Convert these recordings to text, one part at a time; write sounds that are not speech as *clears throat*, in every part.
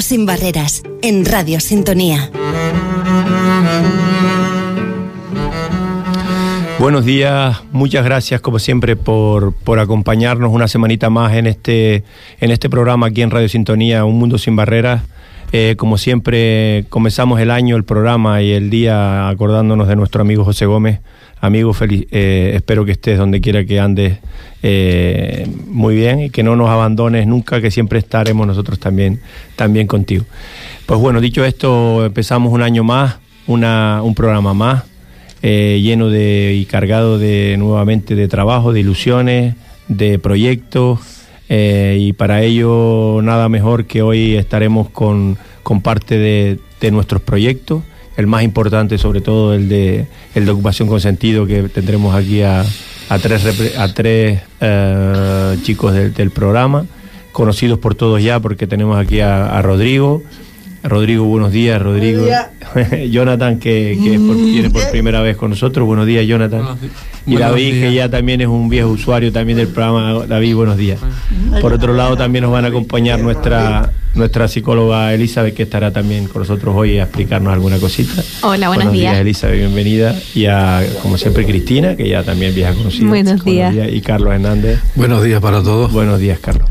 Sin barreras, en Radio Sintonía. Buenos días, muchas gracias como siempre por, por, acompañarnos una semanita más en este, en este programa aquí en Radio Sintonía, Un Mundo Sin Barreras. Eh, como siempre, comenzamos el año, el programa y el día acordándonos de nuestro amigo José Gómez. Amigo, feliz, eh, espero que estés donde quiera que andes eh, muy bien y que no nos abandones nunca, que siempre estaremos nosotros también, también contigo. Pues bueno, dicho esto, empezamos un año más, una, un programa más, lleno de y cargado de nuevamente de trabajo, de ilusiones, de proyectos eh, y para ello nada mejor que hoy estaremos con, con parte de, de, nuestros proyectos, el más importante sobre todo el de, el de ocupación con sentido que tendremos aquí a, a tres, a tres eh, chicos del, del, programa, conocidos por todos ya porque tenemos aquí a, a Rodrigo. Rodrigo, buenos días, Rodrigo. Buenos días. *laughs* Jonathan, que, que por, viene por primera vez con nosotros. Buenos días, Jonathan. Buenos días. Y David, que ya también es un viejo usuario también del programa. David, buenos días. Por otro lado, también nos van a acompañar nuestra nuestra psicóloga Elizabeth, que estará también con nosotros hoy a explicarnos alguna cosita. Hola, buenos, buenos días. días. Elizabeth, bienvenida. Y a, como siempre, Cristina, que ya también vieja conocida. Buenos días. días. Y Carlos Hernández. Buenos días para todos. Buenos días, Carlos.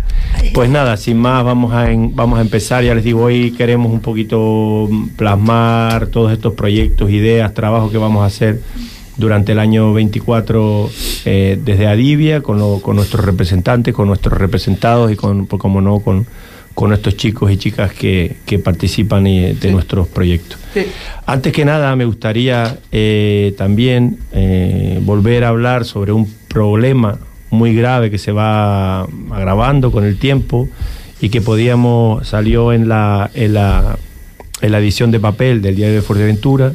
Pues nada, sin más, vamos a, en, vamos a empezar. Ya les digo, hoy queremos un poquito plasmar todos estos proyectos, ideas, trabajos que vamos a hacer durante el año 24 eh, desde Adivia, con, lo, con, nuestros representantes, con nuestros representados y con, pues, como no, con, con estos chicos y chicas que, que participan de sí. nuestros proyectos. Sí. Antes que nada, me gustaría eh, también eh, volver a hablar sobre un problema muy grave que se va agravando con el tiempo y que podíamos, salió en la, en la, en la edición de papel del diario de Fuerteventura,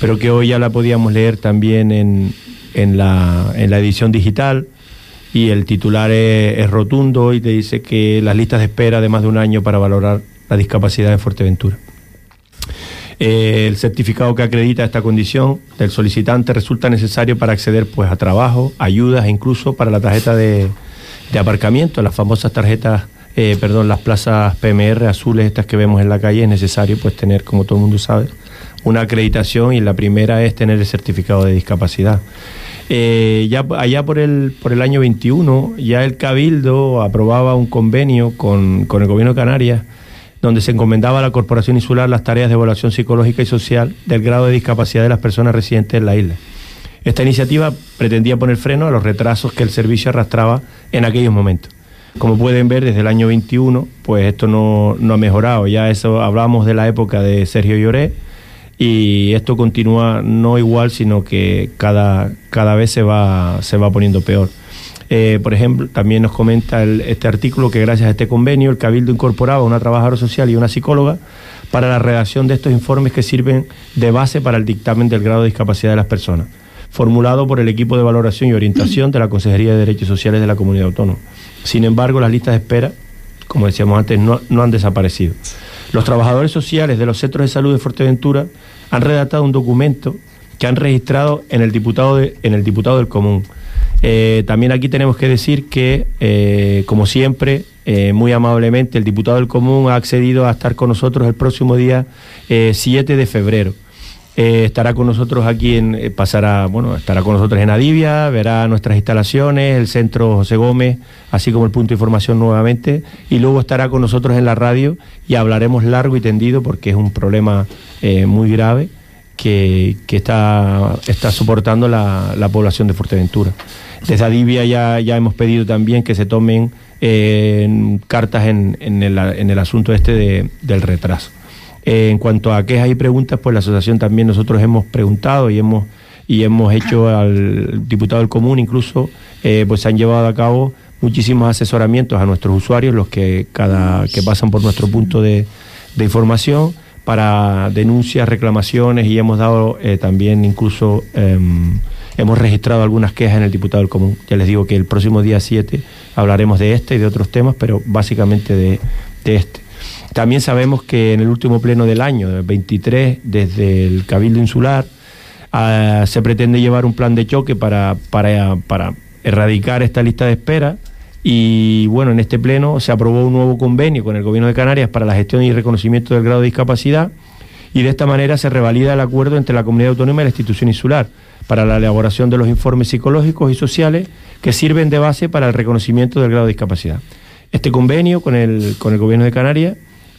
pero que hoy ya la podíamos leer también en, en, la, en la edición digital y el titular es, rotundo y te dice que las listas de espera de más de un año para valorar la discapacidad en Fuerteventura. Eh, el certificado que acredita esta condición del solicitante resulta necesario para acceder pues, a trabajo, ayudas e incluso para la tarjeta de, de aparcamiento, las famosas tarjetas, eh, perdón, las plazas PMR azules, estas que vemos en la calle, es necesario pues tener, como todo el mundo sabe, una acreditación y la primera es tener el certificado de discapacidad. Eh, ya allá por el, por el año 21, ya el Cabildo aprobaba un convenio con, con el Gobierno de Canarias donde se encomendaba a la Corporación Insular las tareas de evaluación psicológica y social del grado de discapacidad de las personas residentes en la isla. Esta iniciativa pretendía poner freno a los retrasos que el servicio arrastraba en aquellos momentos. Como pueden ver, desde el año 21, pues esto no, no ha mejorado. Ya eso hablamos de la época de Sergio Lloré, y esto continúa no igual, sino que cada, cada vez se va, se va poniendo peor. Eh, por ejemplo, también nos comenta el, este artículo que gracias a este convenio el Cabildo incorporaba una trabajadora social y una psicóloga para la redacción de estos informes que sirven de base para el dictamen del grado de discapacidad de las personas, formulado por el equipo de valoración y orientación de la Consejería de Derechos Sociales de la Comunidad Autónoma. Sin embargo, las listas de espera, como decíamos antes, no, no han desaparecido. Los trabajadores sociales de los centros de salud de Fuerteventura han redactado un documento que han registrado en el diputado, del Común. Eh, también aquí tenemos que decir que, eh, como siempre, eh, muy amablemente, el diputado del Común ha accedido a estar con nosotros el próximo día 7 de febrero. Estará con nosotros aquí, en, pasará, bueno, estará con nosotros en Adivia, verá nuestras instalaciones, el centro José Gómez, así como el punto de información nuevamente, y luego estará con nosotros en la radio y hablaremos largo y tendido porque es un problema muy grave que, que está, está, soportando la, la, población de Fuerteventura. Desde Adivia ya, ya hemos pedido también que se tomen eh, cartas en, en, el, en, el, asunto este de, del retraso. Eh, en cuanto a quejas y preguntas, pues la asociación también nosotros hemos preguntado y hemos, y hemos hecho al diputado del común incluso, eh, pues se han llevado a cabo muchísimos asesoramientos a nuestros usuarios, los que, cada, que pasan por nuestro punto de, información para denuncias, reclamaciones y hemos dado eh, también incluso, eh, hemos registrado algunas quejas en el diputado del común. Ya les digo que el próximo día 7 hablaremos de este y de otros temas, pero básicamente de, de este. También sabemos que en el último pleno del año, el 23, desde el Cabildo Insular, uh, se pretende llevar un plan de choque para, para, para erradicar esta lista de espera Y bueno, en este pleno se aprobó un nuevo convenio con el Gobierno de Canarias para la gestión y reconocimiento del grado de discapacidad y de esta manera se revalida el acuerdo entre la comunidad autónoma y la institución insular para la elaboración de los informes psicológicos y sociales que sirven de base para el reconocimiento del grado de discapacidad. Este convenio con el, con el Gobierno de Canarias,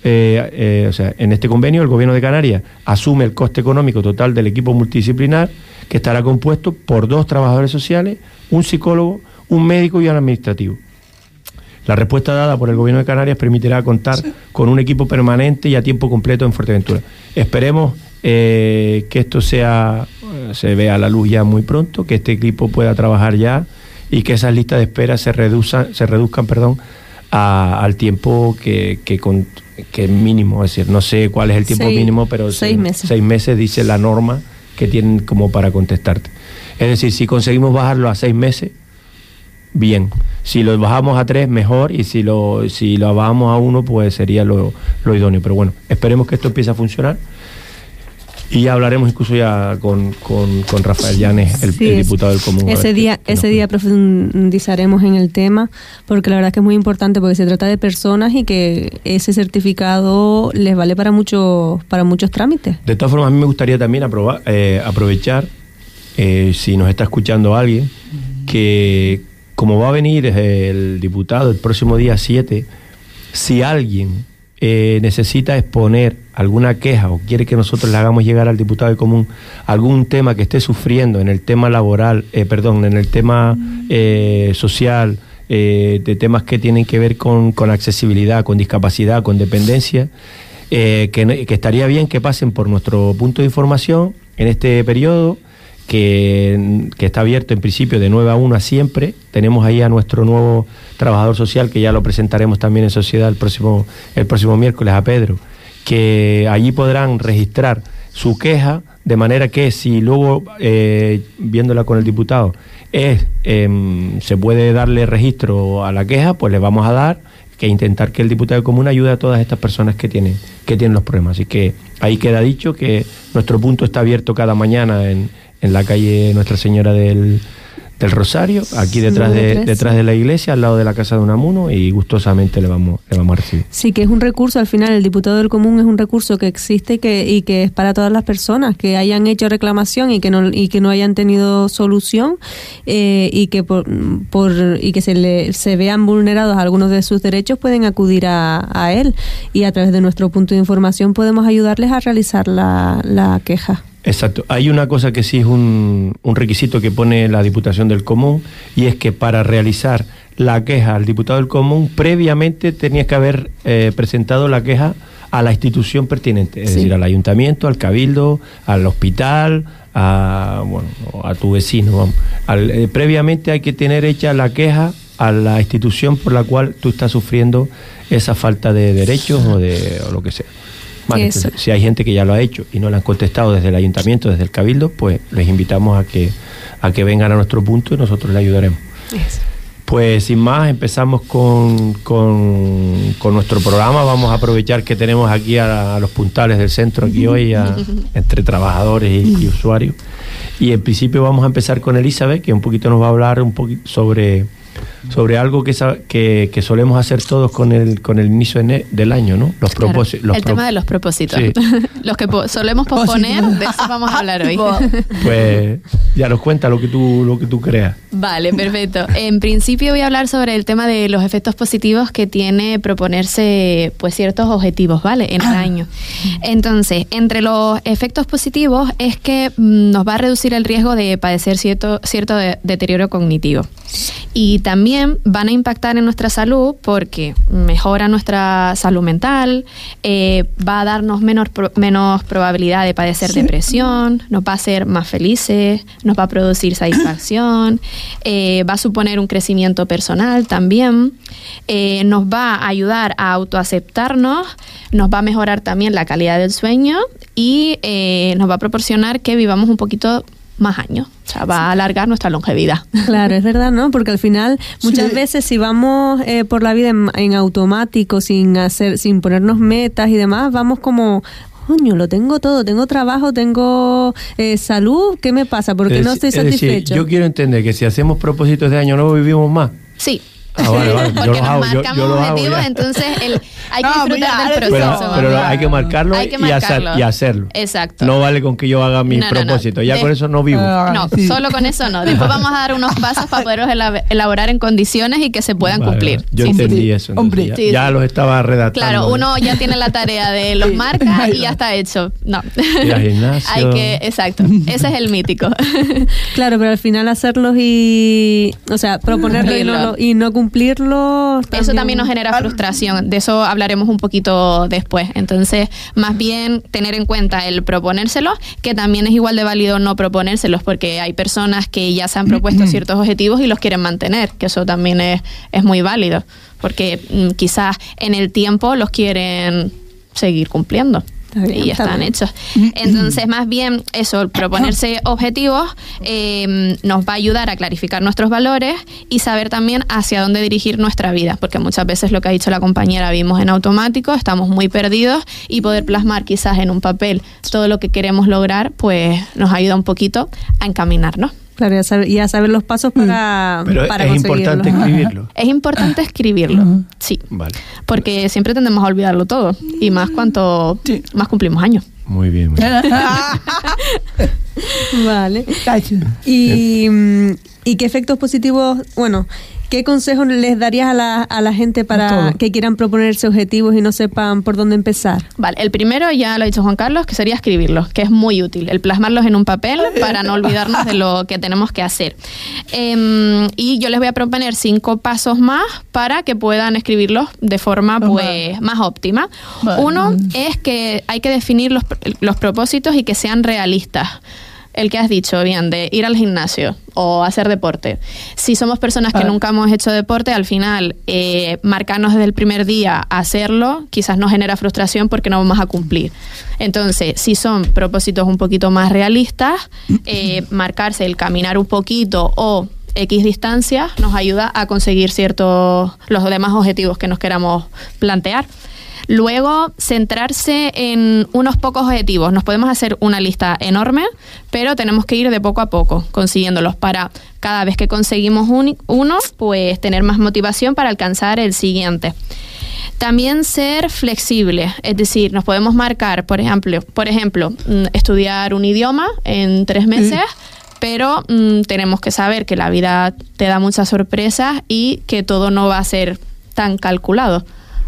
eh, eh, o sea, en este convenio el Gobierno de Canarias asume el coste económico total del equipo multidisciplinar que estará compuesto por dos trabajadores sociales, un psicólogo, un médico y un administrativo. La respuesta dada por el Gobierno de Canarias permitirá contar con un equipo permanente y a tiempo completo en Fuerteventura. Esperemos eh, que esto sea se vea a la luz ya muy pronto, que este equipo pueda trabajar ya y que esas listas de espera se reduzcan, se reduzcan perdón, al tiempo que, que, con, que mínimo, es decir, no sé cuál es el tiempo mínimo, pero seis, meses. seis meses dice la norma que tienen como para contestarte. Es decir, si conseguimos bajarlo a seis meses, bien. Si lo bajamos a tres, mejor. Y si lo, si lo bajamos a uno, pues sería lo, lo idóneo. Pero bueno, esperemos que esto empiece a funcionar. Y ya hablaremos incluso ya con, con, Rafael Llanes, el, diputado del Común. Ese día, ese día profundizaremos en el tema, porque la verdad que es muy importante, porque se trata de personas y que ese certificado les vale para, muchos para muchos trámites. De todas formas, a mí me gustaría también aprobar, eh, aprovechar, eh, si nos está escuchando alguien, que como va a venir el diputado el próximo día 7, si alguien eh, necesita exponer alguna queja o quiere que nosotros le hagamos llegar al diputado de común algún tema que esté sufriendo en el tema laboral, eh, perdón, en el tema eh, social, de temas que tienen que ver con, con accesibilidad, con discapacidad, con dependencia, que, que estaría bien que pasen por nuestro punto de información en este periodo que, está abierto en principio de 9 a 1 a siempre. Tenemos ahí a nuestro nuevo trabajador social, que ya lo presentaremos también en sociedad el próximo, el próximo miércoles a Pedro, que allí podrán registrar su queja, de manera que si luego, eh, viéndola con el diputado, es, em, se puede darle registro a la queja, pues le vamos a dar que intentar que el diputado común ayude a todas estas personas que tienen, que tienen los problemas. Así que ahí queda dicho que nuestro punto está abierto cada mañana en, en la calle Nuestra Señora del, del Rosario, aquí detrás de, detrás de la iglesia, al lado de la casa de Unamuno, y gustosamente le vamos, le vamos a recibir. Sí, que es un recurso, al final el diputado del común es un recurso que existe que, y que es para todas las personas que hayan hecho reclamación y que no, y que no hayan tenido solución eh, y que por, por, y que se, le, se vean vulnerados algunos de sus derechos pueden acudir a, a él y a través de nuestro punto de información podemos ayudarles a realizar la, la queja. Exacto. Hay una cosa que sí es un, requisito que pone la Diputación del Común y es que para realizar la queja al diputado del Común, previamente tenías que haber eh, presentado la queja a la institución pertinente, es decir, al ayuntamiento, al cabildo, al hospital, a, bueno, a tu vecino. Eh, previamente hay que tener hecha la queja a la institución por la cual tú estás sufriendo esa falta de derechos o de o lo que sea si hay gente que ya lo ha hecho y no le han contestado desde el ayuntamiento, desde el cabildo, pues les invitamos a que, a que vengan a nuestro punto y nosotros le ayudaremos. Pues sin más, empezamos con, con, nuestro programa. Vamos a aprovechar que tenemos aquí a, los puntales del centro, aquí hoy, *laughs* entre trabajadores y, usuarios. Y en principio vamos a empezar con Elizabeth, que un poquito nos va a hablar un poquito sobre sobre algo que, que, que, solemos hacer todos con el, con el inicio del año, ¿no? Los propósitos. El tema de los propósitos. *laughs* los que solemos posponer, de eso vamos a hablar hoy. *laughs* Pues ya nos cuenta lo que tú, lo que tú creas. Vale, perfecto. En principio voy a hablar sobre el tema de los efectos positivos que tiene proponerse pues ciertos objetivos, ¿vale? En el ah. año. Entonces, entre los efectos positivos es que mm, nos va a reducir el riesgo de padecer cierto, cierto deterioro cognitivo. Y también van a impactar en nuestra salud porque mejora nuestra salud mental, eh, va a darnos menos, menos probabilidad de padecer depresión, nos va a hacer más felices, nos va a producir *clears throat* satisfacción, eh, va a suponer un crecimiento personal también, eh, nos va a ayudar a autoaceptarnos, nos va a mejorar también la calidad del sueño y nos va a proporcionar que vivamos un poquito más años. O sea, va a alargar nuestra longevidad. *laughs* Claro, es verdad, ¿no? Porque al final, muchas veces, si vamos eh, por la vida en, automático, sin hacer, sin ponernos metas y demás, vamos como, coño, lo tengo todo, tengo trabajo, tengo eh, salud, ¿qué me pasa? Porque no estoy satisfecho. yo quiero entender que si hacemos propósitos de año nuevo vivimos más. Sí, Ah, vale, vale. *laughs* Yo Porque los nos hago, yo- marcamos yo los hago objetivos, ya. entonces el- hay que No, disfrutar mira, del Pero, proceso. pero hay que marcarlo, Hay que y, hacer- marcarlo. y hacerlo. Exacto. No vale con que yo haga mis No, no, no. propósitos. Ya De- con eso no vivo. Ah, No, sí. solo con eso no. Después vamos a dar unos pasos para poderlos elab- elaborar en condiciones y que se puedan Vale, cumplir. vale. Yo Sí, entendí sí. eso. Hombre. ya, Sí, ya sí. los estaba redactando. Claro, uno ya tiene la tarea de los *laughs* Sí. marca y ya está hecho. No. Hay que, exacto. Ese es el mítico. Claro, pero al final hacerlos y, o sea, proponerlo y no, y no cumplirlo. Eso también nos genera frustración. De eso hablaremos un poquito después. Entonces, más bien tener en cuenta el proponérselos, que también es igual de válido no proponérselos, porque hay personas que ya se han propuesto *clears throat* ciertos objetivos y los quieren mantener, que eso también es, es muy válido, porque mm, quizás en el tiempo los quieren seguir cumpliendo. Bien, y está están bien. hechos. Entonces, más bien, eso, *coughs* proponerse objetivos eh, nos va a ayudar a clarificar nuestros valores y saber también hacia dónde dirigir nuestra vida, porque muchas veces lo que ha dicho la compañera vimos en automático, estamos muy perdidos y poder plasmar quizás en un papel todo lo que queremos lograr, pues nos ayuda un poquito a encaminarnos. Claro, ya saber, ya saber los pasos para, Pero para es conseguirlo. importante escribirlo. Es importante escribirlo, sí, Vale. porque siempre tendemos a olvidarlo todo y más cuanto Sí. más cumplimos años. Muy bien. muy bien. *laughs* Vale. Cacho. Y, mm, ¿Y qué efectos positivos, bueno, qué consejos les darías a la, a la gente para Todo. que quieran proponerse objetivos y no sepan por dónde empezar? Vale, el primero ya lo ha dicho Juan Carlos, que sería escribirlos, que es muy útil, el plasmarlos en un papel para no olvidarnos de lo que tenemos que hacer. Em, y yo les voy a proponer cinco pasos más para que puedan escribirlos de forma pues más óptima. Vale. Uno es que hay que definir los, los propósitos y que sean realistas. El que has dicho, bien, de ir al gimnasio o hacer deporte. Si somos personas que Ah. nunca hemos hecho deporte, al final eh, marcarnos desde el primer día a hacerlo quizás nos genera frustración porque no vamos a cumplir. Entonces, si son propósitos un poquito más realistas, eh, *clears throat* marcarse el caminar un poquito o X distancia nos ayuda a conseguir ciertos, los demás objetivos que nos queramos plantear. Luego, centrarse en unos pocos objetivos. Nos podemos hacer una lista enorme, pero tenemos que ir de poco a poco consiguiéndolos para cada vez que conseguimos un- uno, pues tener más motivación para alcanzar el siguiente. También ser flexible, es decir, nos podemos marcar, por ejemplo, por ejemplo, mm, estudiar un idioma en tres meses, pero mm, tenemos que saber que la vida te da muchas sorpresas y que todo no va a ser tan calculado.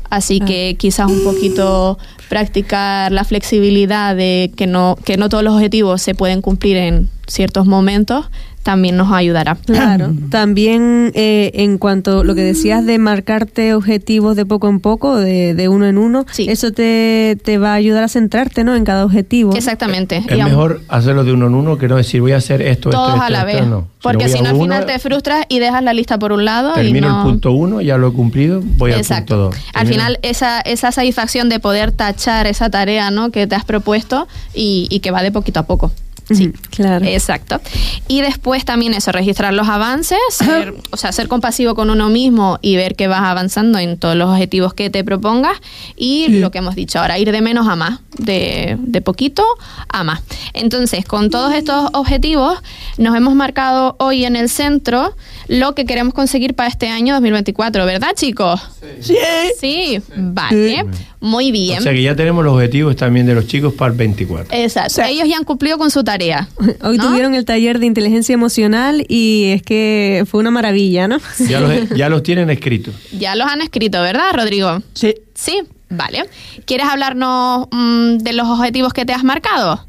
Así que quizás un poquito practicar la flexibilidad de que no, que no todos los objetivos se pueden cumplir en ciertos momentos también nos ayudará. Claro. También eh, en cuanto a lo que decías de marcarte objetivos de poco en poco, de, de uno en uno, Sí. eso te, te va a ayudar a centrarte ¿no? en cada objetivo. Exactamente. Es Y mejor hacerlo de uno en uno que no decir voy a hacer esto, esto, todos esto, a la esto, vez. no. Porque si no, al final te frustras y dejas la lista por un lado y Termino no... el punto uno, ya lo he cumplido, voy al Exacto. punto dos. Al final, esa, esa satisfacción de poder tachar esa tarea ¿no? que te has propuesto y, y que va de poquito a poco. Sí, claro. Exacto. Y después también eso, registrar los avances, ser- o sea, ser compasivo con uno mismo y ver que vas avanzando en todos los objetivos que te propongas y lo que hemos dicho ahora, ir de menos a más, de, de poquito a más. Entonces, con todos estos objetivos, nos hemos marcado hoy en el centro lo que queremos conseguir para este año 2024, ¿verdad, chicos? Sí. Sí, vale. Muy bien. O sea que ya tenemos los objetivos también de los chicos para el 24. Exacto. Ellos ya han cumplido con su tarea. Hoy ¿no? tuvieron el taller de inteligencia emocional y es que fue una maravilla, ¿no? *laughs* Ya los, ya los tienen escritos. Ya los han escrito, ¿verdad, Rodrigo? Sí. Sí, vale. ¿Quieres hablarnos mm, de los objetivos que te has marcado?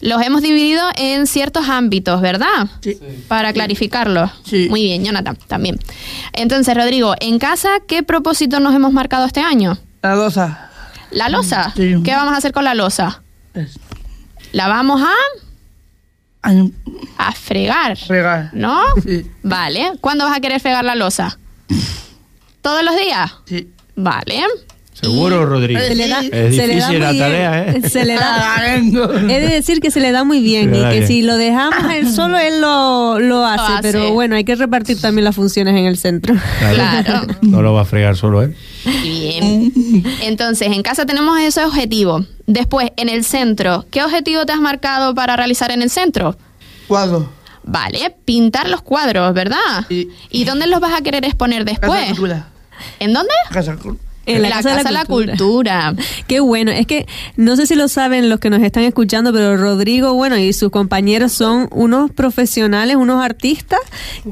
Los hemos dividido en ciertos ámbitos, ¿verdad? Sí. Para clarificarlos. Sí. Muy bien, Jonathan, también. Entonces, Rodrigo, en casa, ¿qué propósito nos hemos marcado este año? La dosa. ¿La losa? Sí. ¿Qué vamos a hacer con la losa? La vamos a, Ay, a fregar, Regar. ¿no? Sí. Vale. ¿Cuándo vas a querer fregar la losa? ¿Todos los días? Sí. Vale. ¿Seguro, Rodrigo? Se le da, Es se le da difícil la bien. tarea, ¿eh? *laughs* Se le da. He de decir que se le da muy bien y que bien. si lo dejamos a él *laughs* solo, él lo, lo hace. hace. Pero bueno, hay que repartir también las funciones en el centro. Claro. No lo va a fregar solo él. Bien. Entonces, en casa tenemos ese objetivo. Después, en el centro, ¿qué objetivo te has marcado para realizar en el centro? Cuatro. Vale, pintar los cuadros, ¿verdad? Sí. ¿Y dónde los vas a querer exponer Casa después? Cultura. ¿En dónde? Casa Cultura. En la, Casa, de la Cultura. Qué bueno. Es que no sé si lo saben los que nos están escuchando, pero Rodrigo, bueno, y sus compañeros son unos profesionales, unos artistas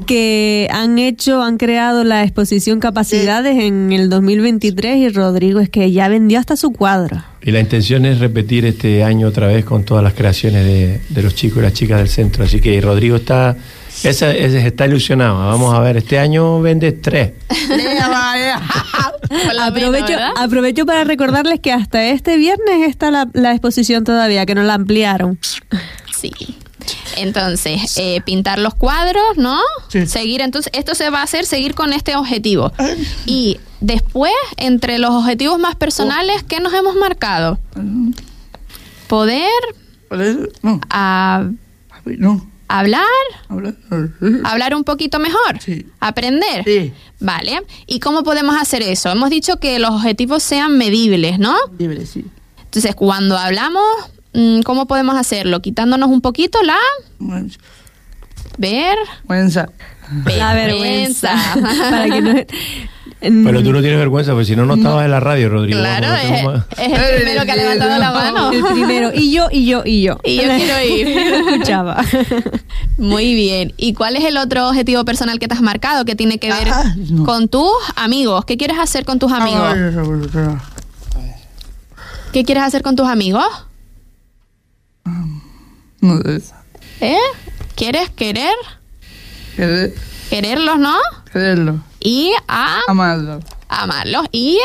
que han hecho, han creado la exposición Capacidades en el 2023 y Rodrigo es que ya vendió hasta su cuadro. Y la intención es repetir este año otra vez con todas las creaciones de, de los chicos y las chicas del centro. Así que Rodrigo está, ese, ese está ilusionado. Vamos a ver, este año vende tres. *laughs* Por lo Aprovecho, para recordarles que hasta este viernes está la, la exposición todavía, que no la ampliaron. Sí. Entonces, eh, pintar los cuadros, ¿no? Sí. Seguir, entonces, esto se va a hacer, seguir con este objetivo. Y después, entre los objetivos más personales, ¿qué nos hemos marcado? Poder Por eso, No, no. Hablar, Habla. hablar un poquito mejor, Sí. aprender. Sí. Vale. ¿Y cómo podemos hacer eso? Hemos dicho que los objetivos sean medibles, ¿no? Libre, sí. Entonces, cuando hablamos, mm, ¿cómo podemos hacerlo? Quitándonos un poquito la ver, Vergüenza. La vergüenza. *laughs* para que no, Pero tú no tienes vergüenza, porque si no, no estabas en la radio, Rodrigo. Claro, Vamos, es, no más- es el primero que ha levantado la mano. El primero. Y yo, y yo, y yo. Y yo quiero ir. *laughs* Escuchaba. *laughs* Muy bien. ¿Y cuál es el otro objetivo personal que te has marcado que tiene que ver no. con tus amigos? ¿Qué quieres hacer con tus amigos? ¿Qué quieres hacer con tus amigos? No sé. ¿Eh? ¿Quieres querer? Querer, Quererlos, ¿no? quererlo. Y a Amarlo. amarlos. Y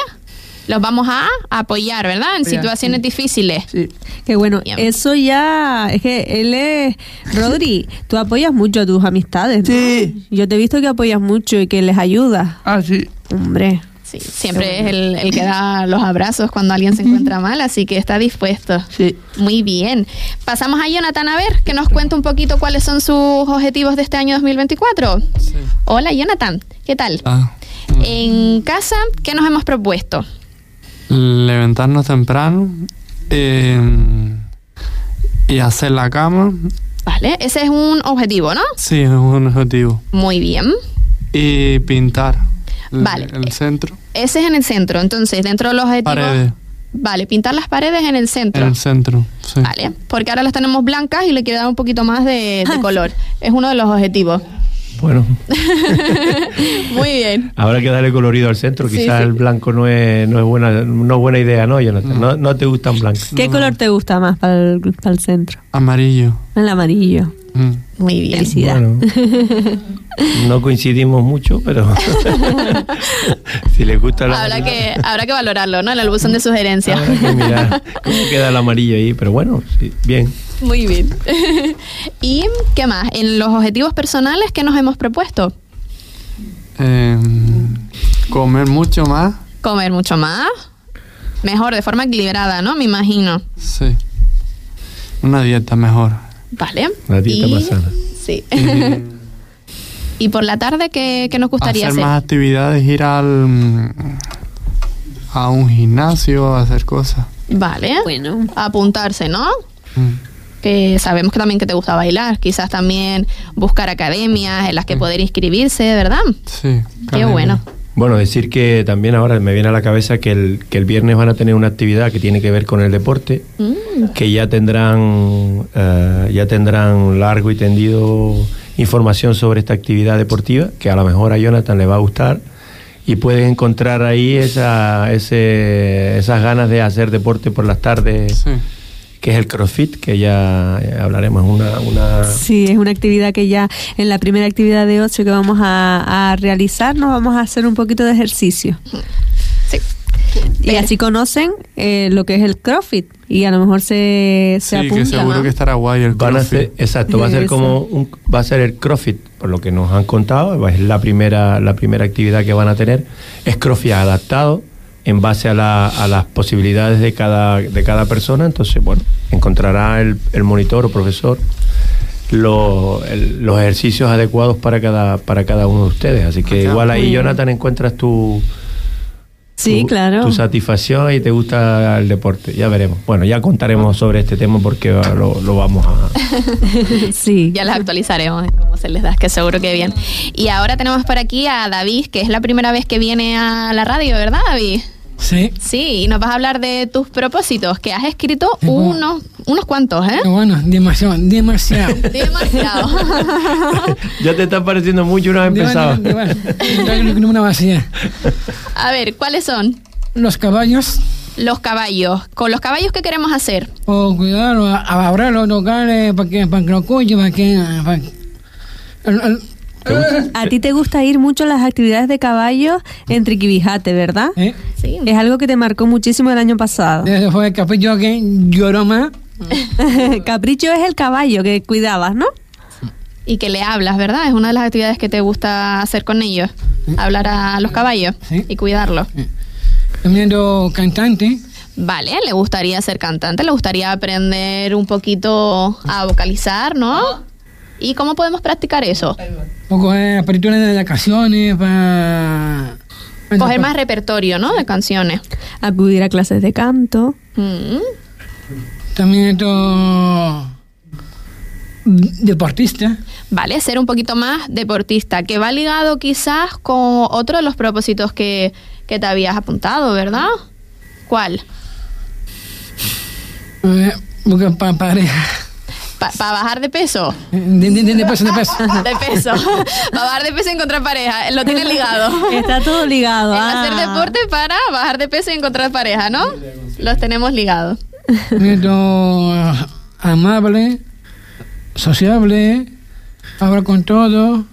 los vamos a apoyar, ¿verdad? En Apoyar, situaciones sí. difíciles. Sí. Qué bueno. Bien. Eso ya. Es que él es. Rodri, tú apoyas mucho a tus amistades. ¿no? Sí. Yo te he visto que apoyas mucho y que les ayudas. Ah, sí. Hombre. Sí, siempre es el, el que da los abrazos cuando alguien se encuentra mal, así que está dispuesto. Sí. Muy bien. Pasamos a Jonathan a ver que nos cuenta un poquito cuáles son sus objetivos de este año 2024. Hola Jonathan, ¿qué tal? Ah, En casa, ¿qué nos hemos propuesto? levantarnos temprano eh, y hacer la cama. Vale, ese es un objetivo, ¿no? Sí, es un objetivo. Muy bien. Y pintar el- Vale. el centro. Ese es en el centro, entonces dentro de los objetivos... Paredes. Vale, pintar las paredes en el En centro. el centro, sí. Vale, porque ahora las tenemos blancas y le quiere dar un poquito más de, de color. Es uno de los objetivos. Bueno, *laughs* Muy bien. habrá que darle colorido al centro. Sí, Quizás sí. el blanco no es, no es buena no buena idea, ¿no, Jonathan? No, no te gustan blancos. ¿Qué color te gusta más para el, para el centro? Amarillo. El amarillo. Mm. Muy bien. Felicidad. Bueno, *laughs* no coincidimos mucho, pero *laughs* si les gusta la Habrá que, habrá que valorarlo, ¿no? En el buzón de sugerencias. habrá que mirar cómo queda el amarillo ahí, pero bueno, sí, bien. Muy bien. *laughs* ¿Y qué más? En los objetivos personales, ¿qué nos hemos propuesto? Eh, comer mucho más. Comer mucho más. Mejor, de forma equilibrada, ¿no? Me imagino. Sí. Una dieta mejor. Vale. Una dieta Y- más sana. Sí. *laughs* ¿Y por la tarde qué, qué nos gustaría hacer hacer? más actividades, ir al a un gimnasio, hacer cosas. Vale. Bueno. Apuntarse, ¿no? Mm. que sabemos que también que te gusta bailar, quizás también buscar academias en las que poder inscribirse, ¿verdad? Sí. Qué academia. bueno. Bueno, decir que también ahora me viene a la cabeza que el, que el viernes van a tener una actividad que tiene que ver con el deporte, Mm, que ya tendrán, eh, ya tendrán largo y tendido información sobre esta actividad deportiva, que a lo mejor a Jonathan le va a gustar, y pueden encontrar ahí esa, ese, esas ganas de hacer deporte por las tardes, Sí. Que es el CrossFit, que ya eh, hablaremos, una, una, Sí, es una actividad que ya en la primera actividad de ocio que vamos a, a realizar nos vamos a hacer un poquito de ejercicio. sí. Y así conocen eh, lo que es el CrossFit y a lo mejor se, se Sí, que apuntan. seguro ¿no? que estará guay el Van a CrossFit. ser, exacto, va a ser como un, va a ser el CrossFit, por lo que nos han contado, va- es la primera, la primera actividad que van a tener, es CrossFit adaptado en base a, la- a las posibilidades de cada, de cada persona, entonces bueno, encontrará el, el monitor o profesor lo- el- los ejercicios adecuados para cada, para cada uno de ustedes. Así que Ah, igual ahí. Jonathan, encuentras tu Sí, tu, claro. tu satisfacción y te gusta el deporte. Ya veremos. Bueno, ya contaremos sobre este tema porque lo, lo vamos a... *laughs* sí. Ya las actualizaremos de cómo se les da, que seguro que bien. Y ahora tenemos por aquí a David, que es la primera vez que viene a la radio, ¿verdad, David? Sí. Sí, y nos vas a hablar de tus propósitos, que has escrito unos, unos cuantos, ¿eh? Bueno, demasiado, demasiado. *laughs* Demasiado. *laughs* ya te está pareciendo mucho, no has empezado. De bueno, de bueno. Tengo una vacía. *laughs* a ver, ¿cuáles son? Los caballos, Los caballos. ¿Con los caballos qué queremos hacer? o cuidarlos, abrazarlos, tocarles para que, para que lo escuchen, para que. Para, el- el- A ti te gusta ir mucho a las actividades de caballos en Triquibijate, ¿verdad? ¿eh? Sí. Es algo que te marcó muchísimo el año pasado. Ese fue el capítulo que lloró más. *laughs* Capricho es el caballo que cuidabas, ¿no? Y que le hablas, ¿verdad? Es una de las actividades que te gusta hacer con ellos. Hablar a los caballos Sí. y cuidarlos. También cantante. Vale, le gustaría ser cantante, le gustaría aprender un poquito a vocalizar, ¿no? ¿Y cómo podemos practicar eso? Un poco de apertura de vacaciones para. Coger más repertorio, ¿no? De canciones. Acudir a clases de canto. Mm. También esto. Deportista. Vale, ser un poquito más deportista, que va ligado quizás con otro de los propósitos que, que te habías apuntado, ¿verdad? ¿Cuál? Eh, porque para pareja. ¿Para bajar de peso? De, de, de, peso, de peso. De peso. *laughs* Para bajar de peso y encontrar pareja. Lo tiene ligado. Está todo ligado. Es ah. hacer deporte para bajar de peso y encontrar pareja, ¿no? Los tenemos ligados. Amable, sociable, hablar con todo,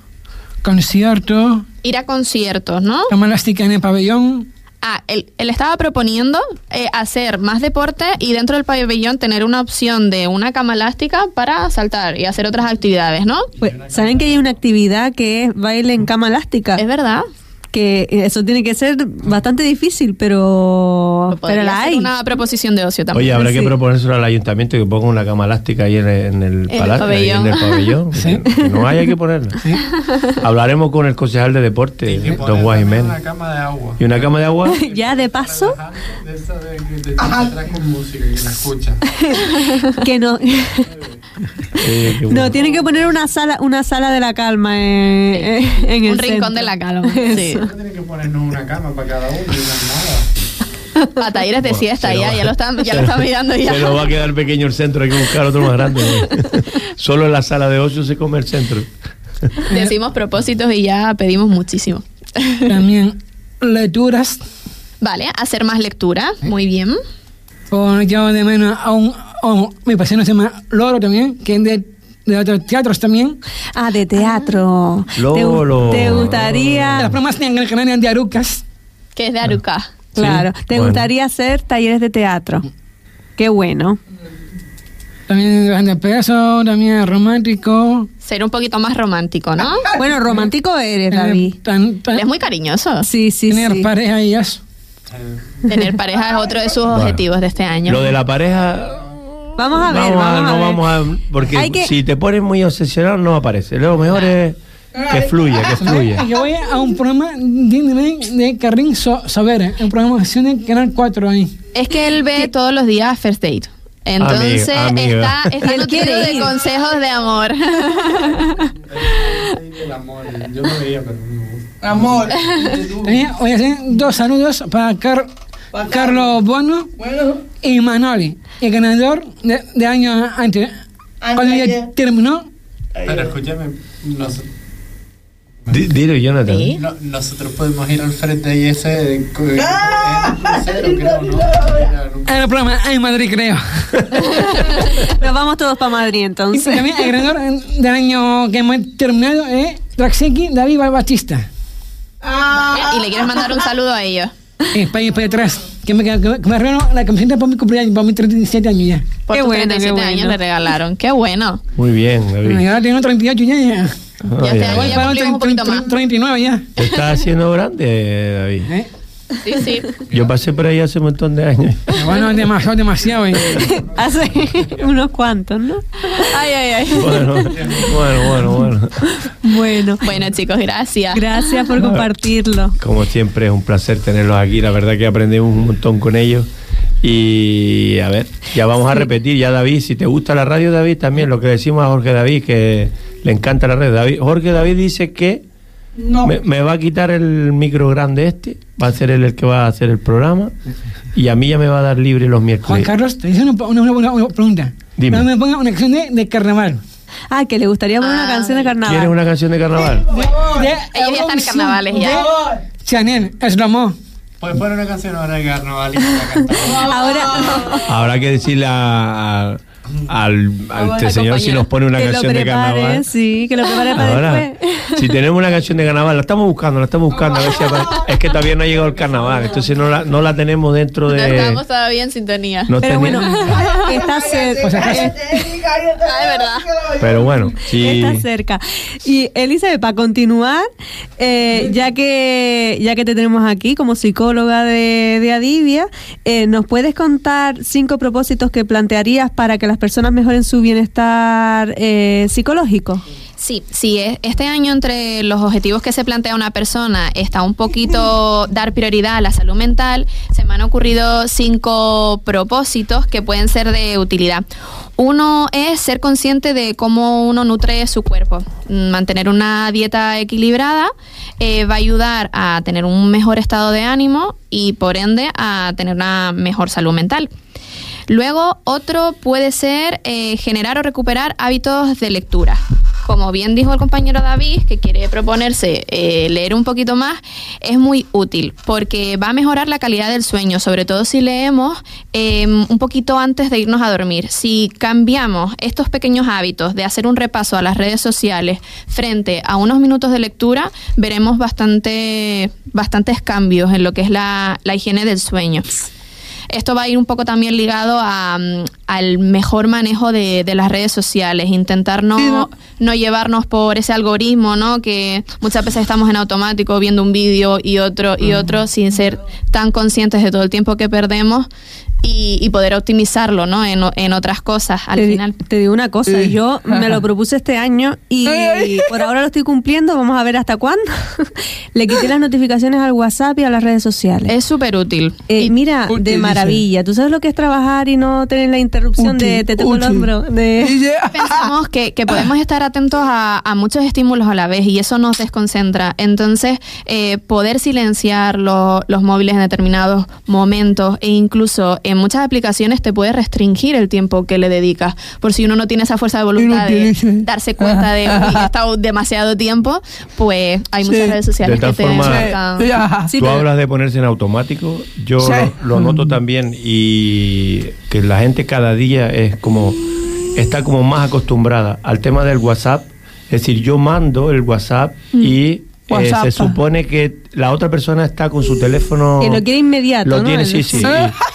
concierto, Ir a conciertos, ¿no? cama elástica en el pabellón. Ah, él, él estaba proponiendo eh, hacer más deporte y dentro del pabellón tener una opción de una cama elástica para saltar y hacer otras actividades, ¿no? Pues, ¿Saben que hay una actividad que es baile en cama elástica? Es verdad. Que eso tiene que ser bastante difícil, pero, pero la hay. una proposición de ocio también. Oye, habrá que Sí. proponérselo al ayuntamiento que ponga una cama elástica ahí en el, en el el palacio, ahí en el pabellón. *laughs* Sí. Que no hay, hay que ponerla. Hablaremos con el concejal de deporte, don Juan Jiménez. Una cama de agua. ¿Y una cama de agua? *laughs* ya de paso, De esa de, de, de atrás con música que la escucha. *laughs* que no, Eh, bueno. no tienen que poner una sala, una sala de la calma en, en el Un rincón centro. de la calma. Sí. No tiene que ponernos una cama para cada uno y no es nada. Para talleres de Bueno, siesta, se lo ya, va- ya lo están, ya lo están mirando ya. Se nos va a quedar pequeño el centro, hay que buscar otro más grande. *laughs* Solo en la sala de ocio se come el centro. *laughs* Decimos propósitos y ya pedimos muchísimo. *laughs* También lecturas. Vale, hacer más lectura, muy bien. Por yo de menos a un, a un- mi paciente se llama Loro también, que es de, de otros teatros también. Ah, de teatro. ¿Te, gu- Lolo. te De las gustaría, bromas en el canal de Arucas. Que es de Aruca. claro, te bueno. gustaría hacer talleres de teatro? Qué bueno. También de peso, también romántico. Ser un poquito más romántico, ¿no? *laughs* Bueno, romántico eres, Eh, David. tan- tan- Él es muy cariñoso. Sí, sí, tener sí. pareja y eso. Tener pareja es otro de sus Bueno. objetivos de este año. Lo de la pareja. Vamos a ver, vamos a- vamos a no ver. vamos a. Porque que- si te pones muy obsesionado, no aparece. Lo mejor es que fluya, que fluya. Que voy a un programa de, de Carrín so, Sobera, un programa de acción en Canal 4 ahí. Es que él ve todos los días First Date. Entonces Amiga, amiga. está, está nutrido de consejos de amor. El amor. Yo no veía, pero no. Amor. Voy a hacer dos saludos para Car- Carlos Bono Bueno, y Manoli, el ganador de, de año antes. Cuando ya terminó, Pero escúchame, nos- Di- Dilo, Jonathan. Sí. no- nosotros podemos ir al frente y ese en el programa en Madrid, creo. *laughs* Nos vamos todos para Madrid Y entonces. también el ganador del año que hemos terminado es Traxeki David Batista. y le quieres mandar un saludo a ellos. Para ir para atrás. Que me, que, que me regaló la camiseta para mi cumpleaños, para mis 37 años ya. Por Qué bueno, qué 37 bueno. años le regalaron. Qué bueno. Muy bien, David. ahora tengo 38 ya. ya. Ah, Ya ya. Voy ya para cumplimos un poquito más. 39 ya. Te estás haciendo grande, David. ¿Eh? Sí, sí. Yo pasé por ahí hace un montón de años. Bueno, demasiado, demasiado. eh. *laughs* Hace unos cuantos, ¿no? Ay, ay, ay. Bueno, bueno, bueno, bueno. Bueno, Bueno, chicos, gracias. gracias por compartirlo. Como siempre es un placer tenerlos aquí, la verdad que aprendemos un montón con ellos. Y a ver, ya vamos a repetir, ya David, si te gusta la radio David, también lo que decimos a Jorge David, que le encanta la radio. David, Jorge David dice que No. me, me va a quitar el micro grande este, va a ser él el que va a hacer el programa y a mí ya me va a dar libre los Juan miércoles. Carlos, te hice una, una, una- una pregunta. Dime. No me ponga una canción de, de carnaval. Ah, que le gustaría poner una canción de carnaval. ¿Quieres una canción de carnaval? De, de están en carnavales ya. Chanel, es lo amor. Pues poner una canción ahora de carnaval y la. Ahora, Habrá que decirle a- a- al, al este señor si nos pone una que canción de carnaval. sí, que lo prepare para Ahora, después. si tenemos una canción de carnaval, la estamos buscando, la estamos buscando. A ver si es que todavía no ha llegado el carnaval, entonces no la, no la tenemos dentro No de. estamos todavía en sintonía. no Pero bueno, está cerca. Pues acaso. Ah, es verdad. pero bueno, sí. Está cerca. Y Elizabeth, para continuar, eh, ya que ya que te tenemos aquí como psicóloga de, de Adivia, eh, ¿nos puedes contar cinco propósitos que plantearías para que las personas mejoren su bienestar eh, psicológico? Sí, sí, es- este año entre los objetivos que se plantea una persona está un poquito *laughs* dar prioridad a la salud mental. Se me han ocurrido cinco propósitos que pueden ser de utilidad. Uno es ser consciente de cómo uno nutre su cuerpo. Mm, Mantener una dieta equilibrada eh, va a ayudar a tener un mejor estado de ánimo y por ende a tener una mejor salud mental. Luego, otro puede ser eh, generar o recuperar hábitos de lectura. Como bien dijo el compañero David, que quiere proponerse eh, leer un poquito más, es muy útil porque va a mejorar la calidad del sueño, sobre todo si leemos eh, un poquito antes de irnos a dormir. Si cambiamos estos pequeños hábitos de hacer un repaso a las redes sociales frente a unos minutos de lectura, veremos bastante, bastantes cambios en lo que es la, la higiene del sueño. Esto va a ir un poco también ligado a, mm, al mejor manejo de, de las redes sociales, intentar no, no llevarnos por ese algoritmo, ¿no? Que muchas veces estamos en automático viendo un vídeo y otro y otro sin ser tan conscientes de todo el tiempo que perdemos y, y poder optimizarlo, ¿no? En, en otras cosas al te, di- final. te digo una cosa, Sí. yo *laughs* me lo propuse este año y por ahora lo estoy cumpliendo, vamos a ver hasta cuándo. *laughs* Le quité las notificaciones al WhatsApp y a las redes sociales. Es súper útil. Eh, Y- mira, Útil, de dice. maravilla. ¿Tú sabes lo que es trabajar y no tener la interrupción de te toco el hombro? De... *laughs* Pensamos que, que podemos estar atentos a, a muchos estímulos a la vez y eso nos desconcentra. Entonces, eh, poder silenciar lo- los móviles en determinados momentos e incluso en muchas aplicaciones te puede restringir el tiempo que le dedicas. Por si uno no tiene esa fuerza de voluntad de darse cuenta de "Uy, he estado demasiado tiempo, pues hay muchas Sí. redes sociales De que tal te forma- marcan. Sí, Tú pero- hablas de ponerse en automático, yo Sí. lo, lo noto también y que la gente cada día es como está como más acostumbrada al tema del WhatsApp, es decir, yo mando el WhatsApp y eh, se supone que la otra persona está con su teléfono Que lo quiere inmediato, Lo ¿no? tiene, sí, sí.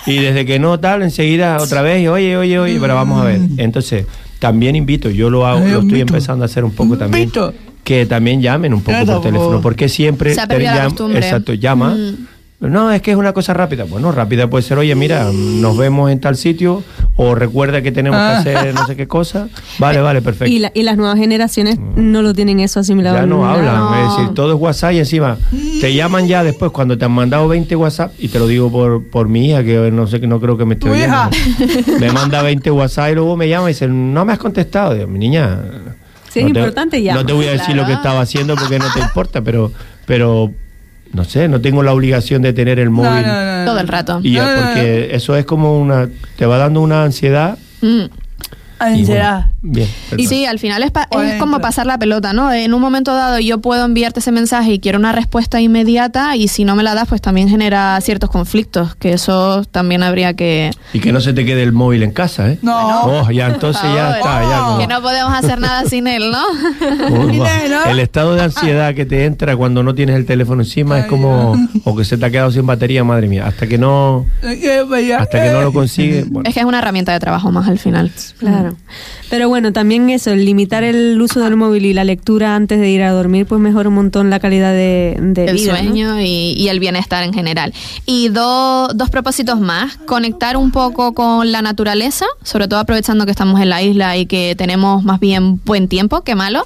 Y, y desde que no tal, enseguida otra vez, y, oye, oye, oye, pero vamos a ver. Entonces, también invito, yo lo hago, Ay, lo estoy empezando a hacer un poco también. Invito. Que también llamen un poco Claro, por teléfono, porque siempre Se ha perdido la costumbre. exacto, llama. Mm. No, es que es una cosa rápida. Bueno, rápida puede ser, oye, mira, nos vemos en tal sitio, o recuerda que tenemos Ah. que hacer no sé qué cosa. Vale, vale, perfecto. Y, la- y las nuevas generaciones no lo tienen eso asimilado. Ya no hablan, lado. es decir, todo es WhatsApp y encima te llaman ya después cuando te han mandado 20 WhatsApp, y te lo digo por, por mi hija, que no sé que no creo que me esté ¿Tu oyendo. Me manda 20 WhatsApp y luego me llama y dice, no me has contestado. Digo, mi niña. Sí, es no te- importante, llama. No te voy a decir Claro. lo que estaba haciendo porque no te importa, pero, pero no sé, no tengo la obligación de tener el móvil. No, no, no. Todo el rato. Y ya, No, no, no. porque eso es como una, te va dando una ansiedad. Mm. Y Ansiedad. bueno, bien. Y perdón. sí, al final es, pa- es como pasar la pelota, ¿no? En un momento dado yo puedo enviarte ese mensaje y quiero una respuesta inmediata y si no me la das, pues también genera ciertos conflictos, que eso también habría que... Y que no se te quede el móvil en casa, ¿eh? No. Oh, ya entonces ya está, ya como- Que no podemos hacer nada sin él, *laughs* ¿no? El estado de ansiedad que te entra cuando no tienes el teléfono encima es como o que se te ha quedado sin batería, madre mía, hasta que no hasta que no lo consigues, *laughs* bueno, es que es una herramienta de trabajo más al final. Claro. Claro. Pero bueno, también eso, el limitar el uso del móvil y la lectura antes de ir a dormir, pues mejora un montón la calidad de, de el vida. ¿no? sueño y, y el bienestar en general. Y do- dos propósitos más, conectar un poco con la naturaleza, sobre todo aprovechando que estamos en la isla y que tenemos más bien buen tiempo que malo.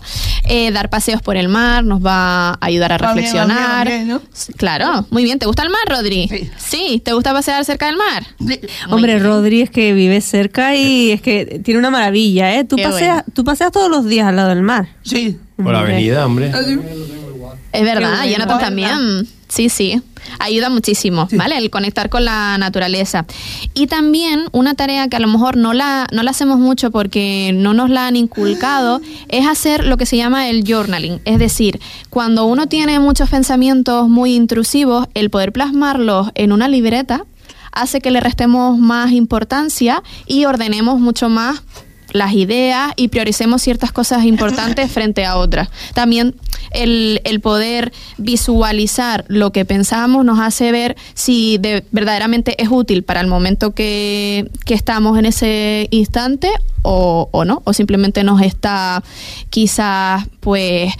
Eh, dar paseos por el mar nos va a ayudar a Va bien, va bien, reflexionar. va bien, ¿no? Claro, muy bien. ¿Te gusta el mar, Rodri? Sí. ¿te gusta pasear cerca del mar? Sí. Hombre, bien. Rodri es que vive cerca y es que tiene una maravilla, ¿eh? Tú Qué paseas, bueno. tú paseas todos los días al lado del mar. Sí. Por la avenida, hombre. Es verdad. Jonathan también. Sí, sí. Ayuda muchísimo, ¿vale? El conectar con la naturaleza. Y también una tarea que a lo mejor no la, no la hacemos mucho porque no nos la han inculcado, es hacer lo que se llama el journaling. Es decir, cuando uno tiene muchos pensamientos muy intrusivos, el poder plasmarlos en una libreta hace que le restemos más importancia y ordenemos mucho más las ideas y prioricemos ciertas cosas importantes *laughs* frente a otras. También el, el poder visualizar lo que pensamos nos hace ver si de, verdaderamente es útil para el momento que, que estamos en ese instante o, o no, o simplemente nos está quizás pues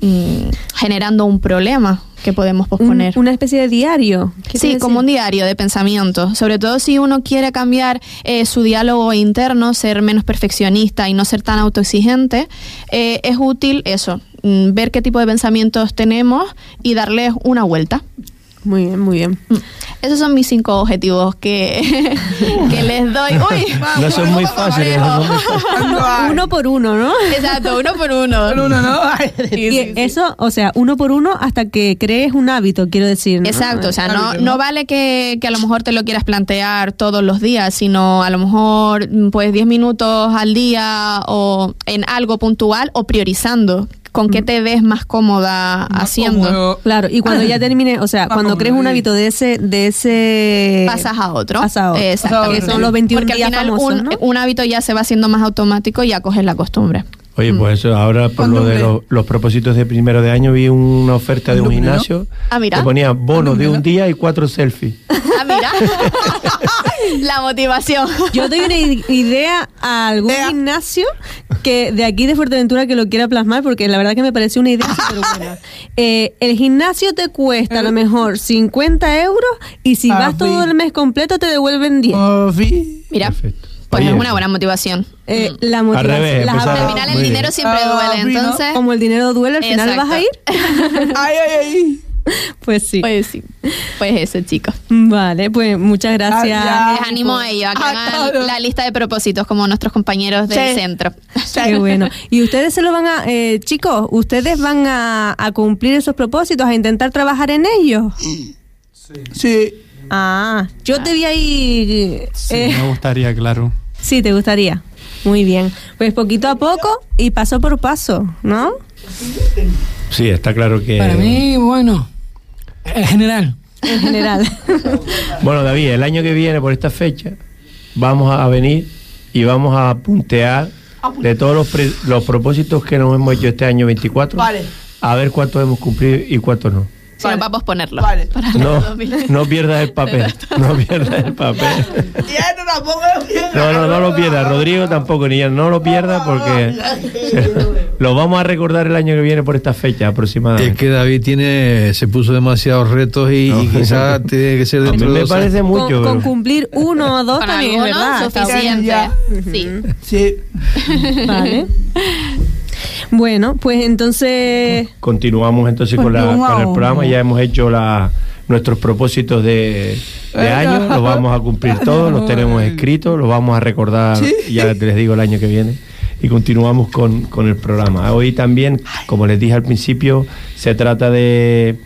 mm, generando un problema que podemos Un- posponer. una especie de diario. ¿qué Sí, como un diario de pensamiento. Sobre todo si uno quiere cambiar eh, su diálogo interno, ser menos perfeccionista y no ser tan autoexigente, eh, es útil eso, mm, ver qué tipo de pensamientos tenemos y darles una vuelta. Muy bien, muy bien. Esos son mis cinco objetivos que, *laughs* que les doy. Uy, *laughs* No son muy fáciles. no son muy fáciles. Uno por uno, ¿no? exacto, uno por uno. Pero uno no. *laughs* Y eso, o sea, uno por uno hasta que crees un hábito, quiero decir. ¿no? Exacto, o sea, no, no vale que, que a lo mejor te lo quieras plantear todos los días, sino a lo mejor mm, pues 10 minutos al día o en algo puntual o priorizando con qué te ves más cómoda Más haciendo. cómodo. Claro, y cuando ya termine, o sea, Más cuando crees un hábito de ese, de ese Pasas a otro. Pasas a otro. Que son los 21 Porque al días final famosos, un, ¿no? un hábito ya se va haciendo más automático y ya coges la costumbre. Oye, pues eso, ahora por lo de los, los propósitos de primero de año vi una oferta de un gimnasio Ah, mira. que ponía bono de un día y cuatro selfies. *laughs* Ah, mira. *laughs* la motivación. Yo doy una idea a algún gimnasio que de aquí de Fuerteventura que lo quiera plasmar, porque la verdad que me pareció una idea súper buena. *laughs* Eh, el gimnasio te cuesta a lo mejor 50 euros y si Ah, vas todo el mes completo te devuelven 10. Oh, sí. Mira, Perfecto. Pues Oye, es una buena motivación. Eh, Mm. la motivación. revés, las Al final el bien. dinero siempre Ah, duele, sí, entonces... como el dinero duele, al final vas a ir. *laughs* Ay, ay, ay. Pues sí. Pues sí, pues eso, chicos. Vale, pues muchas gracias. Ah, Les animo a ello, a que Ah, hagan claro. la lista de propósitos como nuestros compañeros del Sí. centro. Qué bueno. Y ustedes se lo van a, eh, chicos, ustedes van a, a cumplir esos propósitos, a intentar trabajar en ellos. Sí. Ah, yo te vi ahí. Sí, eh, me gustaría, claro. Sí, te gustaría. Muy bien. Pues poquito a poco y paso por paso, ¿no? Sí, está claro que... Para mí, bueno, en general. En general. *laughs* Bueno, David, el año que viene, por esta fecha, vamos a venir y vamos a puntear de todos los, pre- los propósitos que nos hemos hecho este año 24. Vale. A ver cuántos hemos cumplido y cuántos no. Vale. no, para posponerlo. Vale. Para No, 2000. no pierdas el papel. *laughs* No pierdas el papel. *laughs* Es. No, no, no lo pierdas. Rodrigo tampoco, ni él. No lo pierdas porque *laughs* lo vamos a recordar el año que viene por esta fecha Es aproximadamente. que David tiene, se puso demasiados retos y, No. y quizás tiene que ser A mí dentro de me dos parece años. mucho. con, cumplir uno o dos también es verdad. Suficiente. Sí. Sí. Vale. Bueno, pues entonces. Continuamos entonces con, la- con el programa. Ya hemos hecho la, nuestros propósitos de, de año. Los vamos a cumplir *laughs* todos. Los tenemos escritos. Los vamos a recordar. Ya les digo el año que viene. Y continuamos con, con el programa. Hoy también, como les dije al principio, se trata de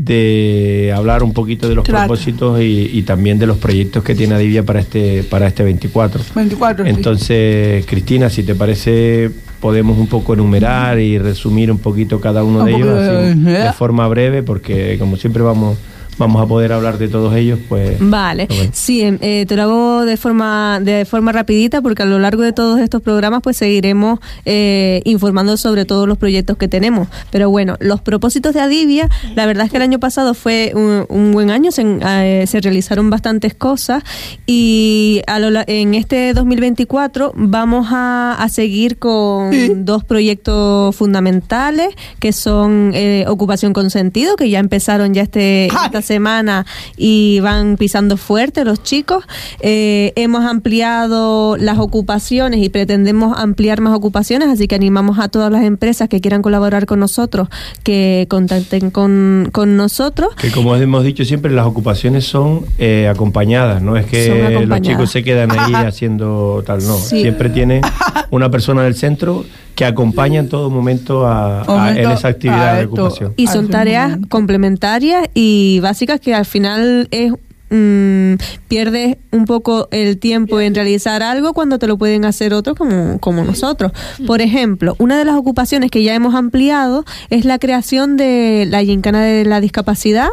de hablar un poquito de los propósitos y, y también de los proyectos que tiene Adivia para este para este 24. 24. sí. Entonces, Cristina, si te parece, podemos un poco enumerar y resumir un poquito cada uno Un de ellos así, de forma breve, porque como siempre vamos vamos a poder hablar de todos ellos, pues... Vale, pues bueno. sí, em, eh, te lo hago de forma de forma rapidita porque a lo largo de todos estos programas pues seguiremos eh, informando sobre todos los proyectos que tenemos. Pero bueno, los propósitos de Adivia, la verdad es que el año pasado fue un, un buen año, se, eh, se realizaron bastantes cosas y a lo la- en este 2024 vamos a, a seguir con dos proyectos fundamentales que son eh, Ocupación con Sentido, que ya empezaron ya este, esta semana y van pisando fuerte los chicos. Eh, hemos ampliado las ocupaciones y pretendemos ampliar más ocupaciones, así que animamos a todas las empresas que quieran colaborar con nosotros que contacten con, con nosotros. Que como hemos dicho siempre, las ocupaciones son eh, acompañadas, no es que los chicos se quedan ahí *laughs* haciendo tal, no. Sí. Siempre tiene una persona del centro que acompaña en todo momento a, en esa actividad a de ocupación. Y son tareas complementarias y básicas que al final es mm, pierdes un poco el tiempo en realizar algo cuando te lo pueden hacer otros como, como nosotros. Por ejemplo, una de las ocupaciones que ya hemos ampliado es la creación de la gincana de la discapacidad,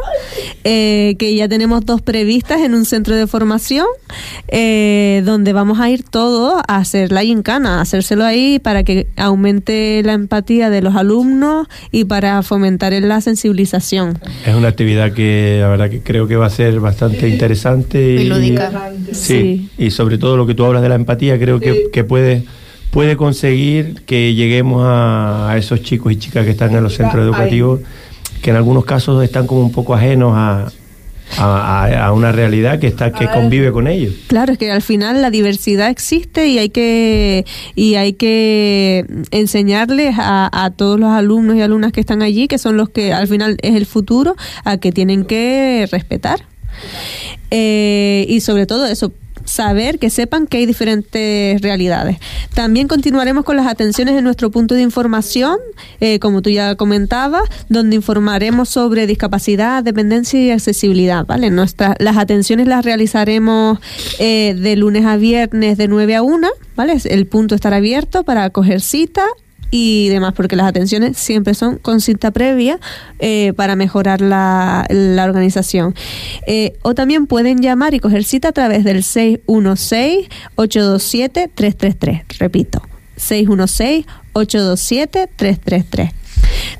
eh, que ya tenemos dos previstas en un centro de formación, eh, donde vamos a ir todos a hacer la gincana, a hacérselo ahí para que aumente la empatía de los alumnos y para fomentar la sensibilización. Es una actividad que la verdad que creo que va a ser bastante interesante. Lúdica. Sí, y sobre todo lo que tú hablas de la empatía, creo que, que puede, puede conseguir que lleguemos a, a esos chicos y chicas que están en los centros educativos, que en algunos casos están como un poco ajenos a, a, a- a una realidad que está que convive con ellos. Claro, es que al final la diversidad existe y hay que y hay que enseñarles a, a todos los alumnos y alumnas que están allí, que son los que al final es el futuro, a que tienen que respetar. Eh, y sobre todo eso, saber que sepan que hay diferentes realidades. También continuaremos con las atenciones en nuestro punto de información, eh, como tú ya comentabas, donde informaremos sobre discapacidad, dependencia y accesibilidad. ¿vale? Nuestras, las atenciones las realizaremos eh, de lunes a viernes de 9 a 1. ¿vale? El punto estará abierto para coger cita y demás, porque las atenciones siempre son con cita previa eh, para mejorar la, la organización. Eh, o también pueden llamar y coger cita a través del 616-827-333. Repito, 616-827-333.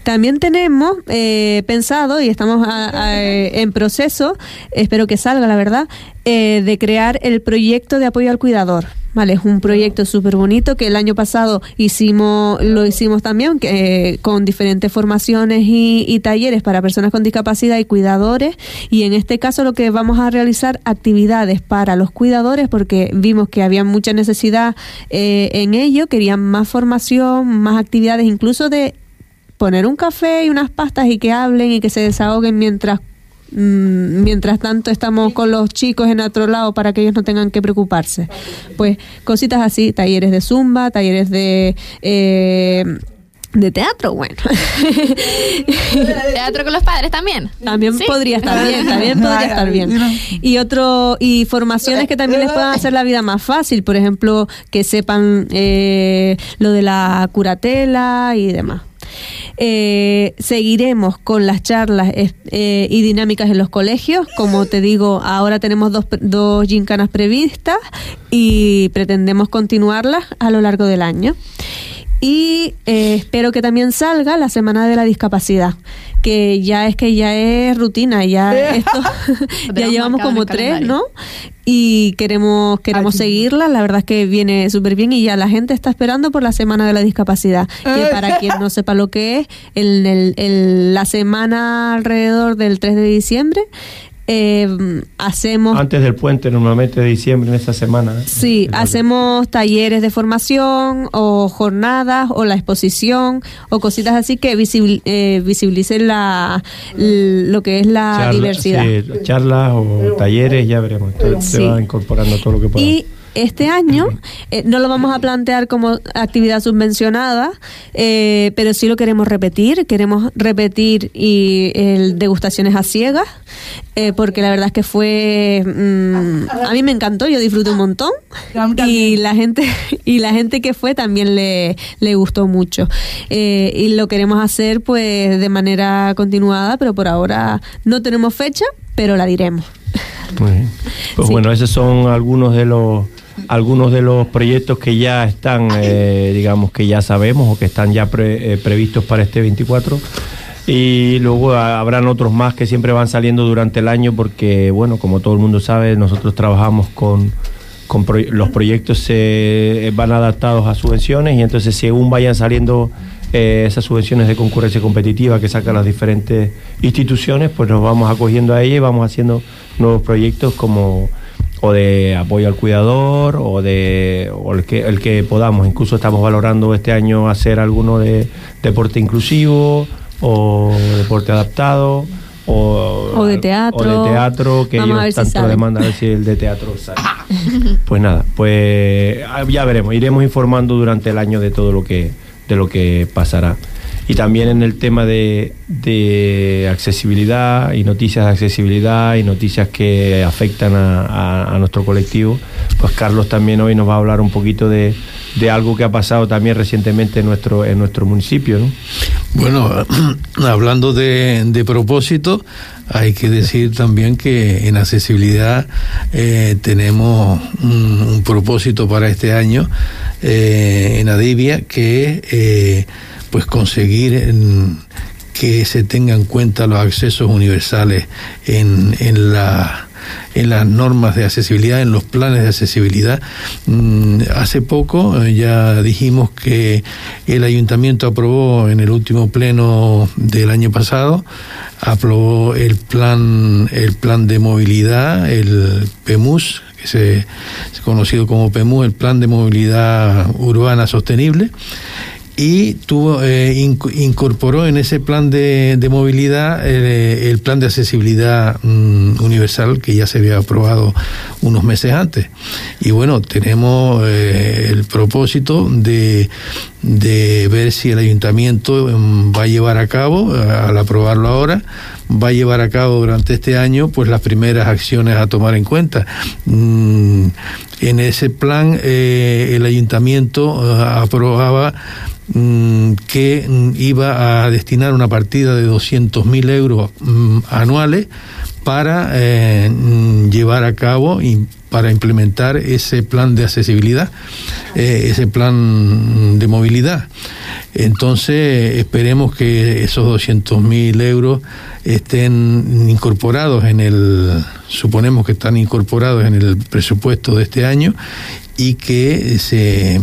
También tenemos eh, pensado, y estamos en proceso, espero que salga la verdad, eh, de crear el proyecto de apoyo al cuidador. Vale, es un proyecto súper bonito que el año pasado hicimos, lo hicimos también eh, con diferentes formaciones y, y talleres para personas con discapacidad y cuidadores. Y en este caso lo que vamos a realizar actividades para los cuidadores porque vimos que había mucha necesidad eh, en ello, querían más formación, más actividades, incluso de poner un café y unas pastas y que hablen y que se desahoguen mientras mientras tanto estamos con los chicos en otro lado para que ellos no tengan que preocuparse. Pues cositas así, talleres de zumba, talleres de... eh, de teatro, bueno. *laughs* Teatro con los padres también. También Sí. podría estar bien, también podría estar bien. Y otro y formaciones que también les puedan hacer la vida más fácil, por ejemplo, que sepan eh, lo de la curatela y demás. Eh, seguiremos con las charlas eh, y dinámicas en los colegios. Como te digo, ahora tenemos dos, dos gincanas previstas y pretendemos continuarlas a lo largo del año. Y eh, espero que también salga la semana de la discapacidad, que ya es que ya es rutina, ya *laughs* esto *laughs* ya llevamos en como tres. ¿no? Y queremos queremos Ay. seguirla, la verdad es que viene súper bien y ya la gente está esperando por la semana de la discapacidad, que para quien no sepa lo que es, el- el- la semana alrededor del 3 de diciembre eh, hacemos Antes del puente, normalmente de diciembre, en esa semana. ¿eh? Sí, hacemos talleres de formación o jornadas o la exposición o cositas así que visibil- eh, visibilicen la, lo que es la charla- diversidad. sí, charlas o talleres, ya veremos. Entonces se va incorporando todo lo que podamos. Y este año eh, no lo vamos a plantear como actividad subvencionada, eh, pero sí lo queremos repetir. Queremos repetir y el degustaciones a ciegas, eh, porque la verdad es que fue mm, a mí me encantó, yo disfruté un montón y la gente *laughs* y la gente que fue también le, le gustó mucho Eh, y lo queremos hacer pues de manera continuada, pero por ahora no tenemos fecha pero la diremos. Muy bien. Pues Sí. bueno, esos son algunos de los algunos de los proyectos que ya están, eh, digamos que ya sabemos o que están ya pre- eh, previstos para este 24. Y luego habrán otros más que siempre van saliendo durante el año porque, bueno, como todo el mundo sabe, nosotros trabajamos con, con los proyectos se van adaptados a subvenciones y entonces según vayan saliendo eh, esas subvenciones de concurrencia competitiva que sacan las diferentes instituciones, pues nos vamos acogiendo a ellas y vamos haciendo nuevos proyectos como o de apoyo al cuidador o de o el que el que podamos incluso estamos valorando este año hacer alguno de deporte inclusivo o deporte adaptado o, O de teatro. o de teatro que Vamos a ver ellos si tanto sale. demandan a ver si el de teatro sale *laughs* pues nada pues ah, ya veremos iremos informando durante el año de todo lo que de lo que pasará y también en el tema de, accesibilidad y noticias de accesibilidad y noticias que afectan a, nuestro colectivo, pues Carlos también hoy nos va a hablar un poquito de, de algo que ha pasado también recientemente en nuestro, en nuestro municipio. ¿no? Bueno, *clears throat* hablando de, de propósito, hay que decir también que en accesibilidad eh, tenemos un, un propósito para este año eh, en Adivia que es eh, pues conseguir que se tengan en cuenta los accesos universales en, en la en las normas de accesibilidad, en los planes de accesibilidad. Mm, hace poco eh, ya dijimos que el ayuntamiento aprobó en el último pleno del año pasado, aprobó el plan, el plan de movilidad, el PEMUS, que se, es conocido como PEMUS, el plan de movilidad urbana sostenible y tuvo eh, inc- incorporó en ese plan de, de movilidad eh, el plan de accesibilidad mm, universal que ya se había aprobado unos meses antes. Y bueno tenemos eh, el propósito de, de ver si el ayuntamiento mm, va a llevar a cabo al aprobarlo ahora va a llevar a cabo durante este año pues las primeras acciones a tomar en cuenta. Mm, en ese plan eh, el ayuntamiento aprobaba que mm, iba a destinar una partida de 200.000 euros mm, anuales para eh, mm, llevar a cabo y para implementar ese plan de accesibilidad, eh, ese plan de movilidad. Entonces, esperemos que esos 200.000 euros estén incorporados en el, suponemos que están incorporados en el presupuesto de este año y que se,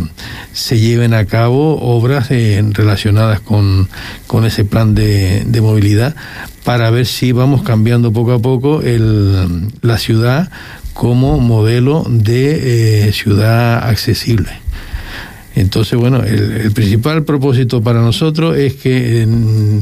se lleven a cabo obras eh, relacionadas con, con ese plan de, de movilidad para ver si vamos cambiando poco a poco el, la ciudad como modelo de eh, ciudad accesible. Entonces, bueno, el, principal propósito para nosotros es que mm,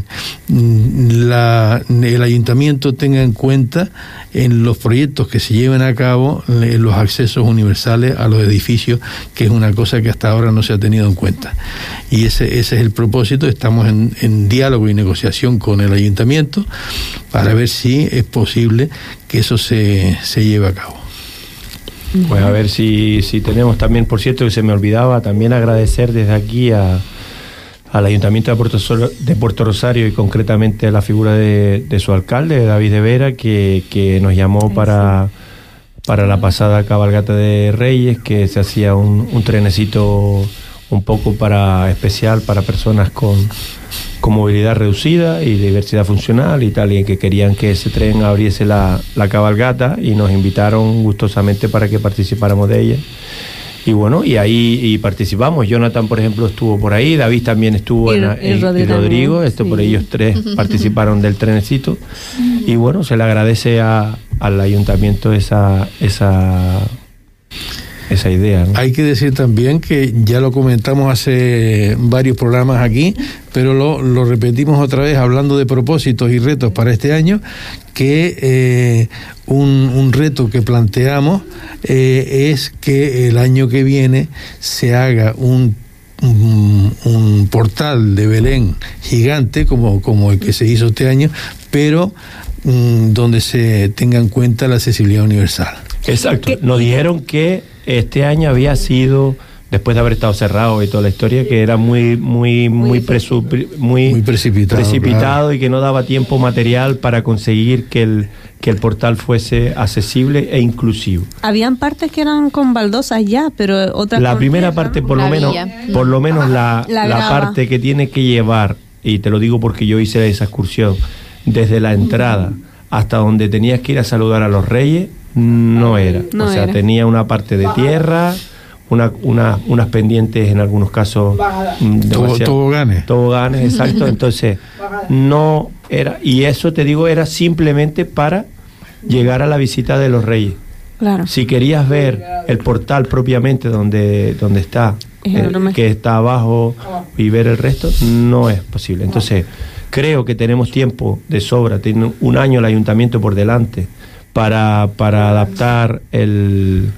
el ayuntamiento tenga en cuenta en los proyectos que se lleven a cabo los accesos universales a los edificios, que es una cosa que hasta ahora no se ha tenido en cuenta. Y ese, ese es el propósito. Estamos en, en diálogo y negociación con el ayuntamiento para ver si es posible que eso se, se lleve a cabo. Pues a ver si, si tenemos también, por cierto, que se me olvidaba, también agradecer desde aquí a, al Ayuntamiento de Puerto, Sol- de Puerto Rosario y concretamente a la figura de, de su alcalde, David de Vera, que, que nos llamó para, para la pasada cabalgata de Reyes, que se hacía un, un trenecito un poco para especial para personas con, con movilidad reducida y diversidad funcional y tal, y que querían que ese tren abriese la, la cabalgata y nos invitaron gustosamente para que participáramos de ella. Y bueno, y ahí y participamos. Jonathan, por ejemplo, estuvo por ahí, David también estuvo Y- en, y en- y Rodrigo esto por ellos tres *laughs* participaron del trenecito. Y bueno, se le agradece a- al ayuntamiento esa, esa, esa idea. ¿no? Hay que decir también que ya lo comentamos hace varios programas aquí, pero lo, lo repetimos otra vez hablando de propósitos y retos para este año, que eh, un, un reto que planteamos eh, es que el año que viene se haga un un, un portal de Belén gigante como, como el que se hizo este año, pero mm, donde se tenga en cuenta la accesibilidad universal. Exacto. Nos dijeron que este año había sido después de haber estado cerrado y toda la historia, que era muy, muy, muy, presu- muy, Muy precipitado, precipitado y que no daba tiempo material para conseguir que el, que el portal fuese accesible e inclusivo. Habían partes que eran con baldosas ya, pero otras La primera parte, por La lo menos, villa. por lo menos la, La la grava. parte que tiene que llevar, y te lo digo porque yo hice esa excursión, desde la entrada hasta donde tenías que ir a saludar a los reyes, no era. No o sea, era. tenía una parte de tierra, una, una- unas pendientes en algunos casos mm, toboganes. Toboganes, exacto. *laughs* Entonces, no era, y eso te digo, era simplemente para llegar a la visita de los reyes. Claro. Si querías ver el portal propiamente donde, donde está, Es eh, que está abajo y ver el resto, no es posible. Entonces, creo que tenemos tiempo de sobra, tiene un año el ayuntamiento por delante para, para adaptar el,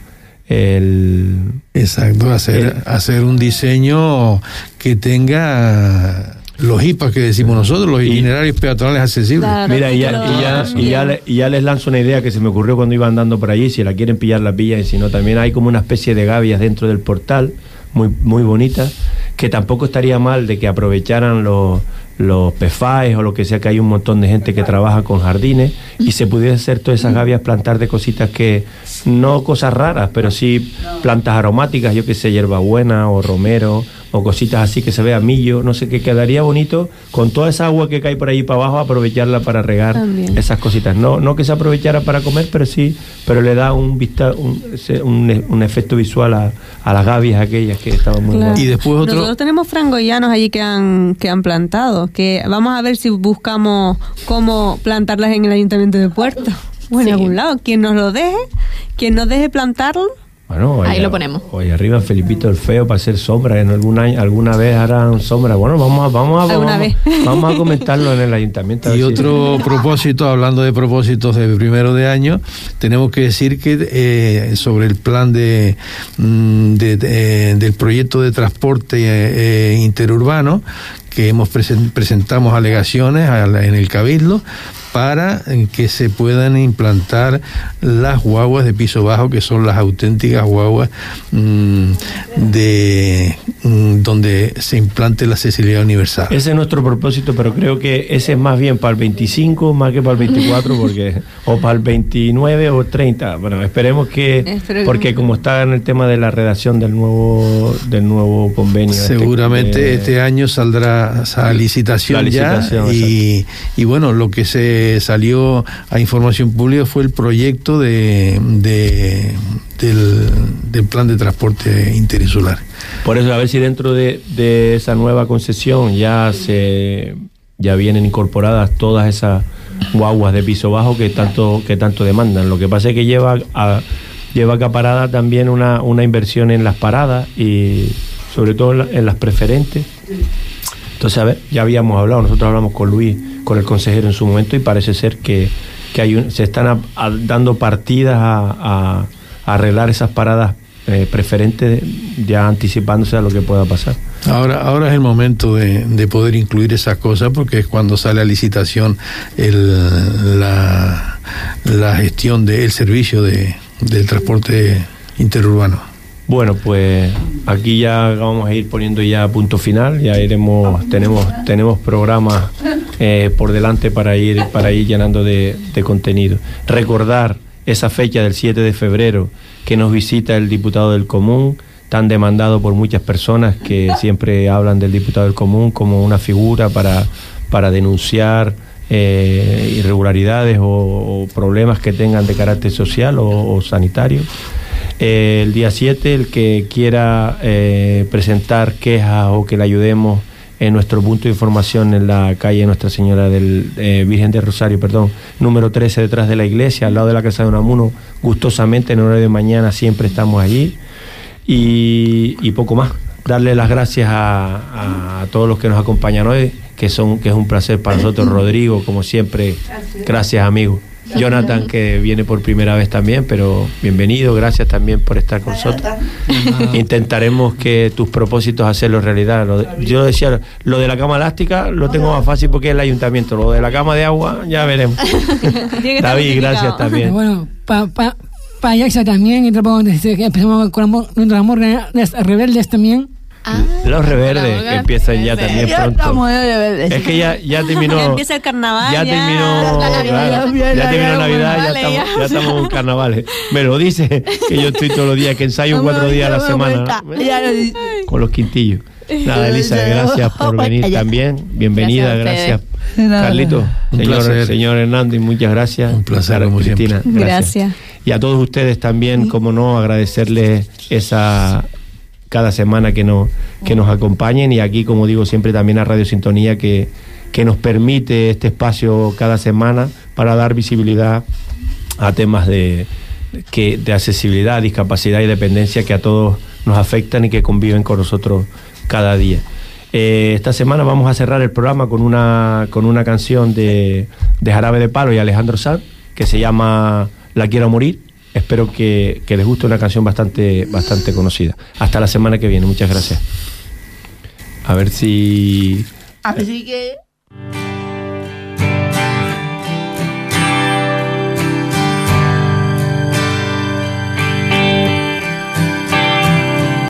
el Exacto, hacer, hacer un diseño que tenga los IPAs que decimos nosotros, los Y- itinerarios peatonales accesibles. Claro. Mira, y ya, y ya- y ya y ya les lanzo una idea que se me ocurrió cuando iba andando por allí, si la quieren pillar la pillan, y si no, también hay como una especie de gavias dentro del portal, muy, muy bonitas, que tampoco estaría mal de que aprovecharan los, los PFAES o lo que sea, que hay un montón de gente que trabaja con jardines, y se pudiese hacer todas esas gavias, plantar de cositas que, no cosas raras, pero sí plantas aromáticas, yo que sé, hierbabuena o romero, o cositas así que se vea millo, no sé, que quedaría bonito con toda esa agua que cae por ahí para abajo, aprovecharla para regar También. esas cositas. No, no que se aprovechara para comer, pero sí, pero le da un vista, un, un, un efecto visual a, a las gavias aquellas que estaban muy Claro. buenas. Y después otro- Nosotros tenemos frangoyanos allí que han, que han plantado, que vamos a ver si buscamos cómo plantarlas en el ayuntamiento de Puerto. O en Sí. algún lado. Quien nos lo deje, quien nos deje plantarlo. Bueno, Ahí allá- lo ponemos. Hoy arriba Felipito el Feo para hacer sombra, en algún año, alguna vez harán sombra. Bueno, vamos a, vamos a, vamos, vez. vamos a *laughs* comentarlo en el ayuntamiento. Y si- otro *laughs* propósito, hablando de propósitos de primero de año, tenemos que decir que eh, sobre el plan de, mm, de- de- del proyecto de transporte eh, eh, interurbano, que hemos presen- presentamos alegaciones en el Cabildo para eh, que se puedan implantar las guaguas de piso bajo, que son las auténticas guaguas mm, de mm, donde se implante la accesibilidad universal. Ese es nuestro propósito, pero creo que ese es más bien para el 25 más que para el 24, porque *laughs* o para el 29 o 30. Bueno, esperemos que, porque como está en el tema de la redacción del nuevo del nuevo convenio. este, Seguramente de- este año saldrá esa licitación, La licitación, ya y, y bueno, lo que se salió a información pública fue el proyecto de, de- del, plan de transporte interinsular. Por eso a ver si dentro de, de esa nueva concesión ya se ya vienen incorporadas todas esas guaguas de piso bajo que tanto que tanto demandan. Lo que pasa es que lleva a, lleva acaparada también una, una inversión en las paradas y sobre todo en las preferentes. Entonces, a ver, ya habíamos hablado, nosotros hablamos con Luis, con el consejero en su momento y parece ser que, que hay un- se están dando partidas a, arreglar esas paradas eh, preferentes ya anticipándose a lo que pueda pasar. Ahora, ahora es el momento de, de poder incluir esas cosas porque es cuando sale a licitación la, la gestión del servicio de, del transporte interurbano. Bueno, pues aquí ya vamos a ir poniendo ya punto final, ya iremos, tenemos, tenemos programas eh, por delante para ir, para ir llenando de, contenido. Recordar esa fecha del 7 de febrero que nos visita el diputado del común, tan demandado por muchas personas que siempre hablan del diputado del común como una figura para, para denunciar eh, irregularidades o, problemas que tengan de carácter social o sanitario. Eh, el día 7, el que quiera eh, presentar quejas o que le ayudemos en nuestro punto de información en la calle Nuestra Señora del eh, Virgen de Rosario, perdón, número 13 detrás de la iglesia, al lado de la Casa de Unamuno, gustosamente en horario de mañana siempre estamos allí y, y poco más. Darle las gracias a, a todos los que nos acompañan hoy, que son que es un placer para nosotros. *clears throat* Rodrigo, como siempre, gracias amigo. Jonathan, que viene por primera vez también, pero bienvenido, gracias también por estar con nosotros. *laughs* Intentaremos que tus propósitos hacerlos realidad. Lo de- yo decía, lo de la cama elástica lo tengo más fácil porque es el ayuntamiento. Lo de la cama de agua, ya veremos. *laughs* David, gracias también. Bueno, para payasa también, y empezamos con amor, nuestro amor de rebeldes también. Ah, Los reverdes que empiezan ya también Ya pronto. Es que ya, ya terminó. Ya empieza el carnaval. Ya terminó, La Navidad, claro, ya- ya ya- terminó ya- Navidad, ya estamos, ya. ya estamos en carnavales. Me lo dice que yo estoy todos los días, que ensayo cuatro días a la semana Ya lo dice. con los quintillos. Nada, Elisa, gracias *laughs* por venir también. Bienvenida, Gracias gracias. Carlito, Un señor, placer. señor Hernández, muchas gracias. Un placer, como Cristina, siempre. Gracias. Y a todos ustedes también, como no, agradecerles esa cada semana que nos, que nos acompañen y aquí, como digo siempre, también a Radio Sintonía que, que nos permite este espacio cada semana para dar visibilidad a temas de, que, de accesibilidad, discapacidad y dependencia que a todos nos afectan y que conviven con nosotros cada día. Eh, esta semana vamos a cerrar el programa con una, con una canción de, de Jarabe de Palo y Alejandro Sanz que se llama La quiero morir. Espero que, que les guste una canción bastante, bastante conocida. Hasta la semana que viene. Muchas gracias. A ver si Así que.